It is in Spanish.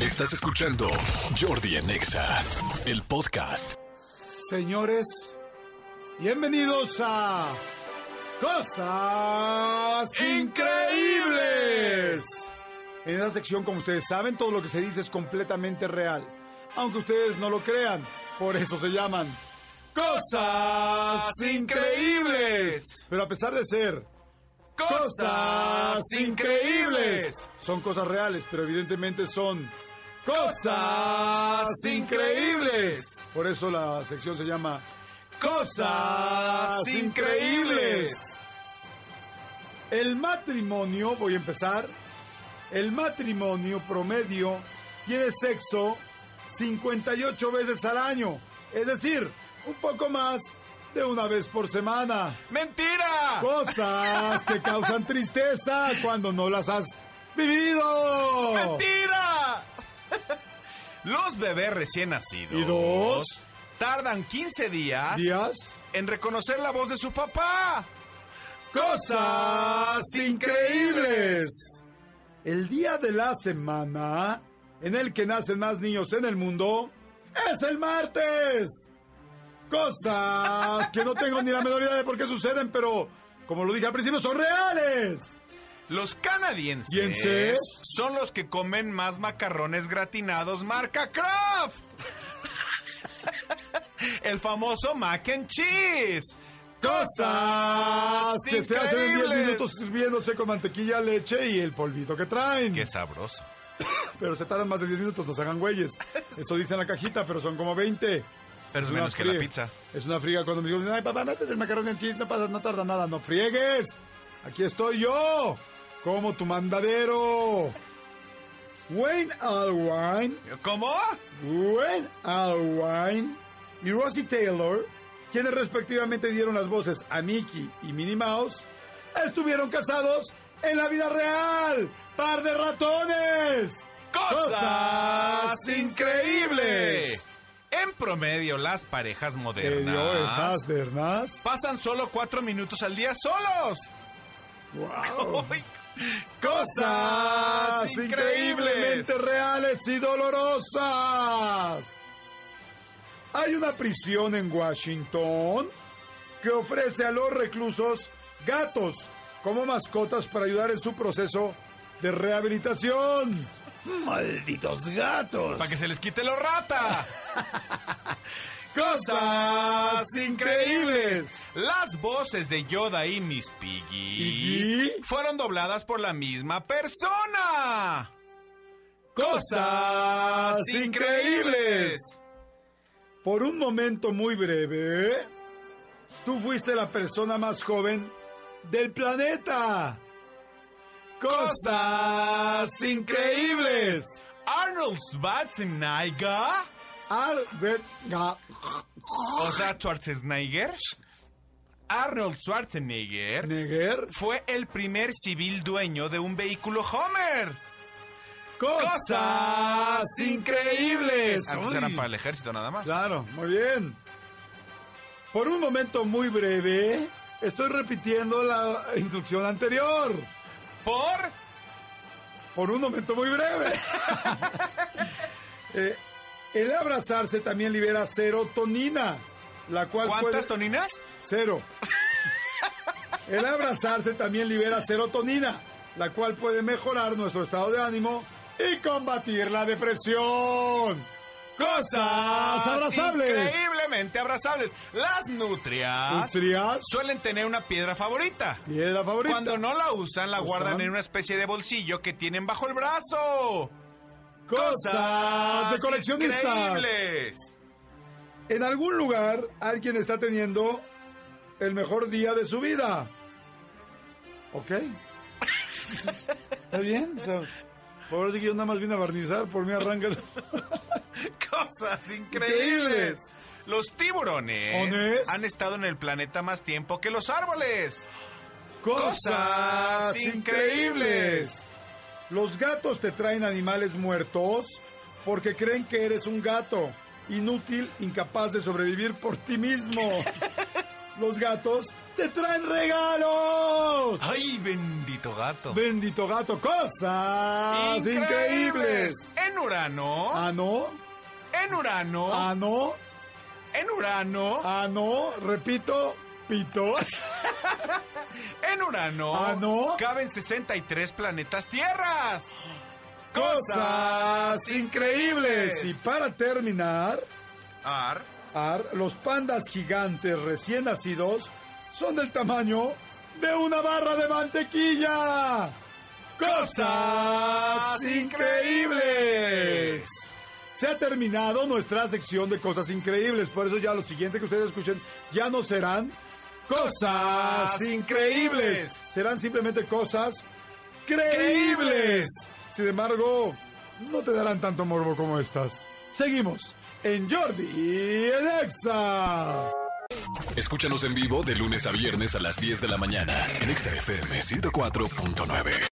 Estás escuchando Jordi en Exa, el podcast. Señores, bienvenidos a Cosas Increíbles. En esta sección, como ustedes saben, todo lo que se dice es completamente real. Aunque ustedes no lo crean, por eso se llaman Cosas Increíbles. Pero a pesar de ser cosas increíbles, son cosas reales, pero evidentemente son cosas increíbles. Por eso la sección se llama Cosas Increíbles. El matrimonio, voy a empezar. El matrimonio promedio tiene sexo 58 veces al año. Es decir, un poco más de una vez por semana. ¡Mentira! Cosas que causan tristeza cuando no las has vivido. ¡Mentira! Los bebés recién nacidos. ¿Y dos? Tardan 15 días Días. en reconocer la voz de su papá. Cosas increíbles. El día de la semana en el que nacen más niños en el mundo es el martes. Cosas que no tengo ni la menor idea de por qué suceden, pero como lo dije al principio, son reales. Los canadienses ¿Dienses? son los que comen más macarrones gratinados marca Kraft. El famoso mac and cheese. Cosas que se hacen en 10 increíbles. minutos sirviéndose con mantequilla, leche y el polvito que traen. Qué sabroso. Pero se tardan más de 10 minutos, no se hagan güeyes. Eso dice en la cajita, pero son como 20. Pero es una menos que la pizza. Es una friega cuando me dicen, ay papá, metes el macarrón en cheese, no pasa, no tarda nada, no friegues. Aquí estoy yo, como tu mandadero. Wayne Alwine, ¿Cómo? Wayne Alwine y Rosie Taylor, quienes respectivamente dieron las voces a Mickey y Minnie Mouse, estuvieron casados en la vida real. ¡Par de ratones! ¡Cosas increíbles! increíbles! En promedio, las parejas modernas pasan solo cuatro minutos al día solos. ¡Wow! Cosas increíblemente reales y dolorosas. Hay una prisión en Washington que ofrece a los reclusos gatos como mascotas para ayudar en su proceso de rehabilitación. ¡Malditos gatos! Para que se les quite lo rata. ¡Cosas increíbles! Las voces de Yoda y Miss Piggy fueron dobladas por la misma persona. ¡Cosas increíbles! Por un momento muy breve, tú fuiste la persona más joven del planeta. ¡Cosas increíbles! Arnold Schwarzenegger, Ga- o sea, Schwarzenegger, Arnold Schwarzenegger Neger. fue el primer civil dueño de un vehículo Homer. ¡Cosas increíbles! Antes Uy. eran para el ejército nada más. Claro, muy bien. Por un momento muy breve, estoy repitiendo la instrucción anterior. Por Por un momento muy breve. Eh, el abrazarse también libera serotonina, la cual ¿cuántas puede... toninas? Cero. El abrazarse también libera serotonina, la cual puede mejorar nuestro estado de ánimo y combatir la depresión. Cosas abrazables. Abrazables. Las nutrias Nutrias, suelen tener una piedra favorita. piedra favorita. Cuando no la usan, la Usan. guardan en una especie de bolsillo que tienen bajo el brazo. Cosas de coleccionistas. increíbles. En algún lugar alguien está teniendo el mejor día de su vida. ¿Ok? ¿Está bien? O sea, por sí que yo nada más vine a barnizar, por mí arranca el... Cosas increíbles. Increíbles. Los tiburones ¿Ones? han estado en el planeta más tiempo que los árboles. Cosas increíbles. increíbles. Los gatos te traen animales muertos porque creen que eres un gato, inútil, incapaz de sobrevivir por ti mismo. Los gatos te traen regalos. ¡Ay, bendito gato! Bendito gato, cosas increíbles. En Urano. Ah, no. En Urano. Ah, no. En Urano. Ah, no. Repito, pito. En Urano. Ah, no. Caben 63 planetas tierras. Cosas increíbles. Y para terminar, Ar. Ar, los pandas gigantes recién nacidos son del tamaño de una barra de mantequilla. Cosas increíbles. Se ha terminado nuestra sección de cosas increíbles, por eso ya lo siguiente que ustedes escuchen ya no serán cosas increíbles, serán simplemente cosas creíbles. Sin embargo, no te darán tanto morbo como estas. Seguimos en Jordi en Exa. Escúchanos en vivo de lunes a viernes a las 10 de la mañana en Exa FM 104.9.